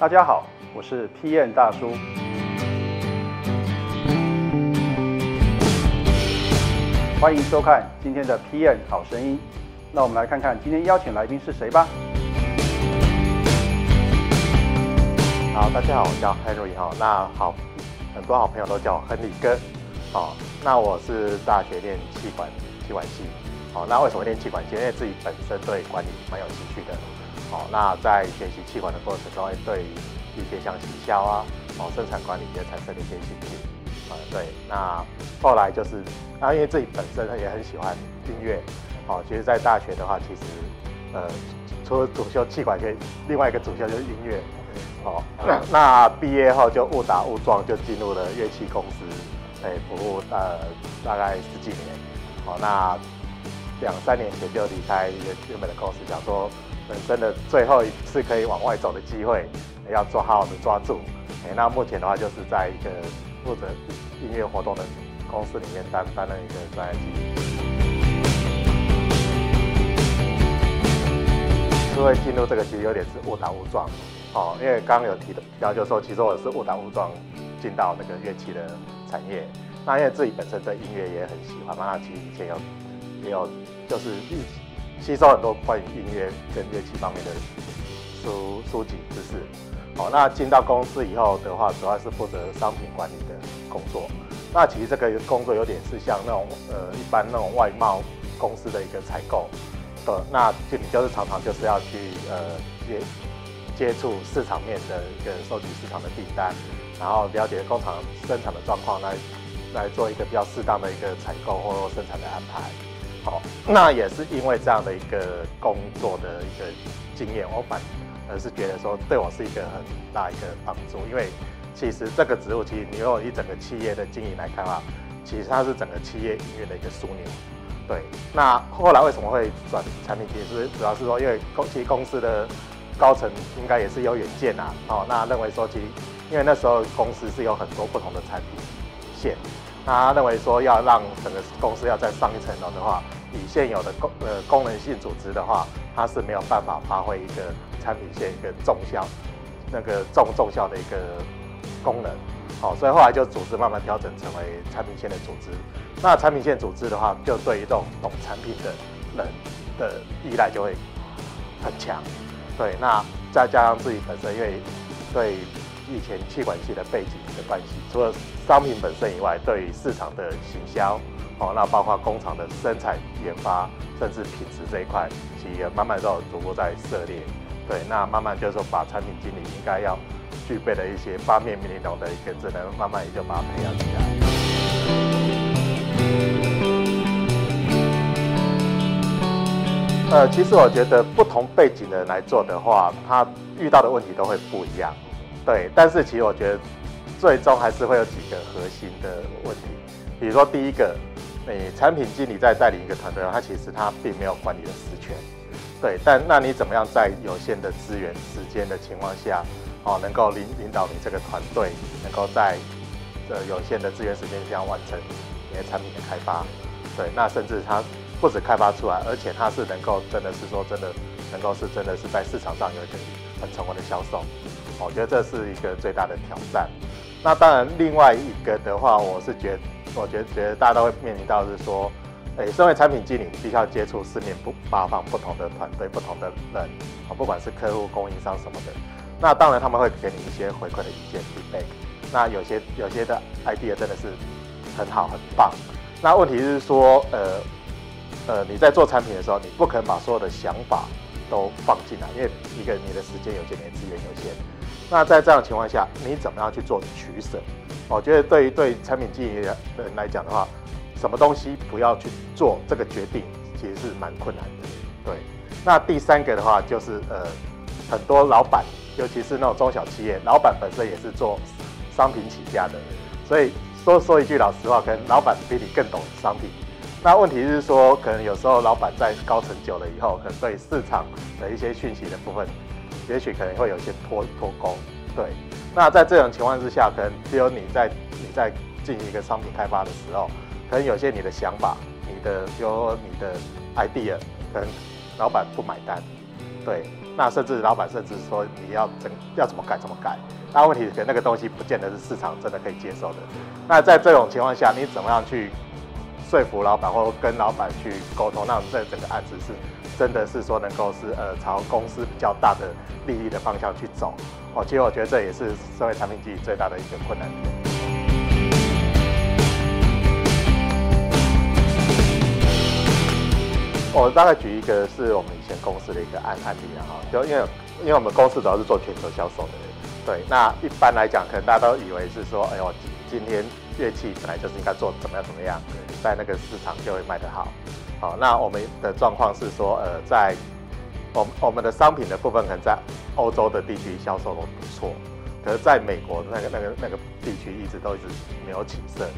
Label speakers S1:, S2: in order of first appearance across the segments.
S1: 大家好，我是 PM 大叔。欢迎收看今天的 PM 好声音。那我们来看看今天邀请来宾是谁吧。
S2: 好，大家好，我叫 Henry 哈。那好，很多好朋友都叫我亨利哥。好，那我是大学练气管气管系。好，那为什么练气管系？因为自己本身对管理蛮有兴趣的。好，那在学习气管的过程中，会对一些像行销啊、哦生产管理也产生了一些兴趣。啊，对。那后来就是，那因为自己本身也很喜欢音乐。好，其实，在大学的话，其实，呃，除了主修气管，可以另外一个主修就是音乐。好，那毕业后就误打误撞就进入了乐器公司，哎，服务呃大概十几年。好，那两三年前就离开原本的公司，想说。人生的最后一次可以往外走的机会，要做好好的抓住。哎，那目前的话就是在一个负责音乐活动的公司里面担担任一个专业经理。是会进入这个其实有点是误打误撞，哦，因为刚刚有提的提到，就是说其实我是误打误撞进到那个乐器的产业。那因为自己本身对音乐也很喜欢嘛，那其实以前有也有就是。吸收很多关于音乐跟乐器方面的书书籍知识。好，那进到公司以后的话，主要是负责商品管理的工作。那其实这个工作有点是像那种呃一般那种外贸公司的一个采购的，那就你就是常常就是要去呃接接触市场面的一个收集市场的订单，然后了解工厂生产的状况，来来做一个比较适当的一个采购或生产的安排。好，那也是因为这样的一个工作的一个经验，我反而是觉得说对我是一个很大一个帮助。因为其实这个职务，其实你用一整个企业的经营来看啊，其实它是整个企业营运的一个枢纽。对，那后来为什么会转产品经理？主要是说，因为公其实公司的高层应该也是有远见啊。哦，那认为说，其实因为那时候公司是有很多不同的产品线。他认为说要让整个公司要再上一层楼的话，以现有的功呃功能性组织的话，它是没有办法发挥一个产品线一个重效那个重重效的一个功能。好，所以后来就组织慢慢调整成为产品线的组织。那产品线组织的话，就对于这种懂产品的人的依赖就会很强。对，那再加上自己本身因为对。以前气管系的背景的关系，除了商品本身以外，对于市场的行销，哦，那包括工厂的生产研发，甚至品质这一块，其实慢慢都有逐步在涉猎。对，那慢慢就是说，把产品经理应该要具备的一些八面玲珑的一个智能，慢慢也就把它培养起来。呃，其实我觉得不同背景的人来做的话，他遇到的问题都会不一样。对，但是其实我觉得，最终还是会有几个核心的问题。比如说，第一个，你产品经理在带领一个团队，他其实他并没有管理的实权。对，但那你怎么样在有限的资源、时间的情况下，哦，能够领领导你这个团队，能够在呃有限的资源、时间下完成你的产品的开发？对，那甚至他不止开发出来，而且他是能够真的是说真的能够是真的是在市场上有一个很成功的销售。我觉得这是一个最大的挑战。那当然，另外一个的话，我是觉，我觉得觉得大家都会面临到是说，诶，身为产品经理，你必须要接触四面不八方不同的团队、不同的人，啊，不管是客户、供应商什么的。那当然他们会给你一些回馈的意见 feedback。那有些有些的 idea 真的是很好很棒。那问题是说，呃呃，你在做产品的时候，你不可能把所有的想法都放进来，因为一个你的时间有限，你的资源有限。那在这样的情况下，你怎么样去做取舍？我觉得对于对产品经理人来讲的话，什么东西不要去做这个决定，其实是蛮困难的。对。那第三个的话，就是呃，很多老板，尤其是那种中小企业，老板本身也是做商品起家的，所以说说一句老实话，可能老板比你更懂商品。那问题是说，可能有时候老板在高层久了以后，可能对市场的一些讯息的部分。也许可能会有一些脱脱钩，对。那在这种情况之下，可能只有你在你在进行一个商品开发的时候，可能有些你的想法，你的比如说你的 idea，可能老板不买单，对。那甚至老板甚至说你要怎要怎么改怎么改，那问题可能那个东西不见得是市场真的可以接受的。那在这种情况下，你怎么样去说服老板，或者跟老板去沟通，让这整个案子是真的是说能够是呃朝公司比较大的利益的方向去走？哦，其实我觉得这也是社会产品经理最大的一个困难点。我大概举一个是我们以前公司的一个案案例啊，就因为因为我们公司主要是做全球销售的，对，那一般来讲，可能大家都以为是说，哎呦，今天乐器本来就是应该做怎么样怎么样，在那个市场就会卖得好，好，那我们的状况是说，呃，在我我们的商品的部分可能在欧洲的地区销售都不错，可是在美国那个那个那个地区一直都一直没有起色。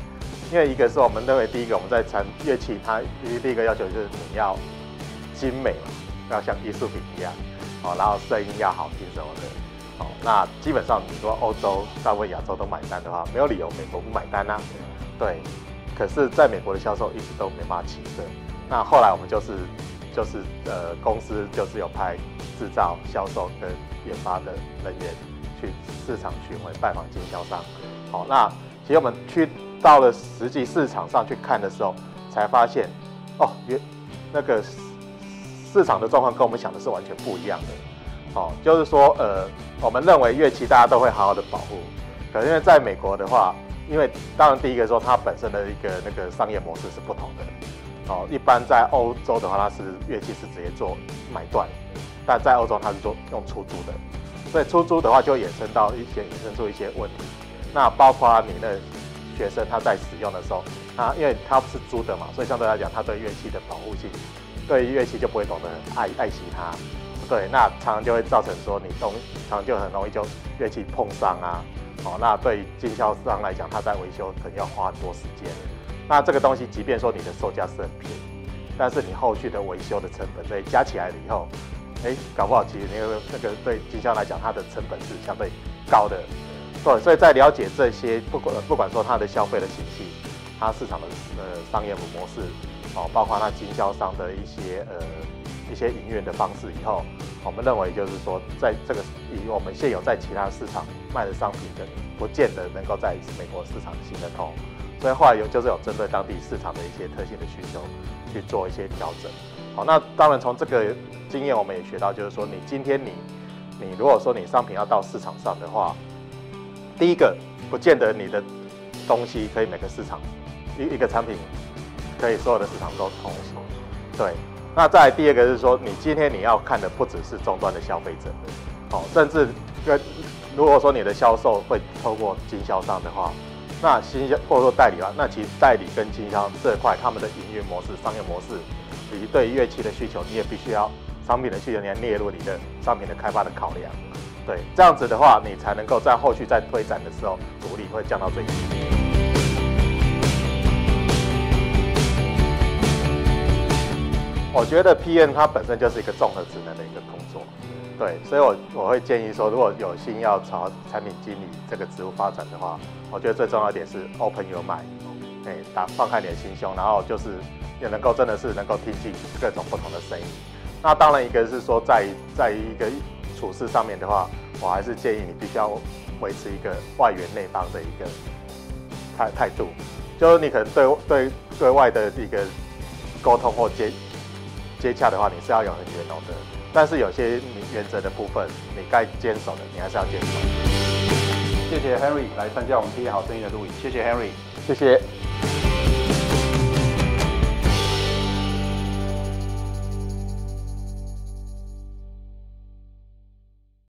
S2: 因为一个是我们认为，第一个我们在产乐器，它第一个要求就是你要精美嘛，要像艺术品一样，哦，然后声音要好听什么的，哦，那基本上你说欧洲、大部分亚洲都买单的话，没有理由美国不买单啊，对。可是在美国的销售一直都没办法起色，那后来我们就是就是呃公司就是有派制造、销售跟研发的人员去市场巡回拜访经销商，好，那其实我们去。到了实际市场上去看的时候，才发现，哦，原那个市场的状况跟我们想的是完全不一样的。哦，就是说，呃，我们认为乐器大家都会好好的保护，可是因为在美国的话，因为当然第一个说它本身的一个那个商业模式是不同的。哦，一般在欧洲的话，它是乐器是直接做买断，但在欧洲它是做用出租的，所以出租的话就衍生到一些衍生出一些问题。那包括你的。学生他在使用的时候，他因为他不是租的嘛，所以相对来讲，他对乐器的保护性，对乐器就不会懂得爱爱惜它。对，那常常就会造成说你容常常就很容易就乐器碰伤啊。哦，那对经销商来讲，他在维修可能要花很多时间。那这个东西，即便说你的售价是很便宜，但是你后续的维修的成本，对加起来了以后，哎，搞不好其实那个那个对经销来讲，它的成本是相对高的。对，所以在了解这些，不管不管说它的消费的体系，它市场的呃商业模式，哦，包括它经销商的一些呃一些营运的方式以后，我们认为就是说，在这个以我们现有在其他市场卖的商品的，不见得能够在美国市场行得通，所以后来有就是有针对当地市场的一些特性的需求去做一些调整。好，那当然从这个经验我们也学到，就是说你今天你你如果说你商品要到市场上的话，第一个，不见得你的东西可以每个市场一一个产品可以所有的市场都通，对。那再第二个是说，你今天你要看的不只是终端的消费者，哦，甚至跟如果说你的销售会透过经销商的话，那新销或者说代理啊，那其实代理跟经销这块他们的营运模式、商业模式以及对乐器的需求，你也必须要商品的需求，你要列入你的商品的开发的考量。对，这样子的话，你才能够在后续在推展的时候，阻力会降到最低。我觉得 PM 它本身就是一个综合职能的一个工作，对，所以我我会建议说，如果有心要朝产品经理这个职务发展的话，我觉得最重要一点是 open your mind，哎，打放开你的心胸，然后就是也能够真的是能够听进各种不同的声音。那当然一个是说在在一个。处事上面的话，我还是建议你必须要维持一个外圆内方的一个态态度，就是你可能对对对外的一个沟通或接接洽的话，你是要有很圆融的，但是有些原则的部分，你该坚守的，你还是要坚守。
S1: 谢谢 Henry 来参加我们《第一好声音》的录影，谢谢 Henry，
S2: 谢谢。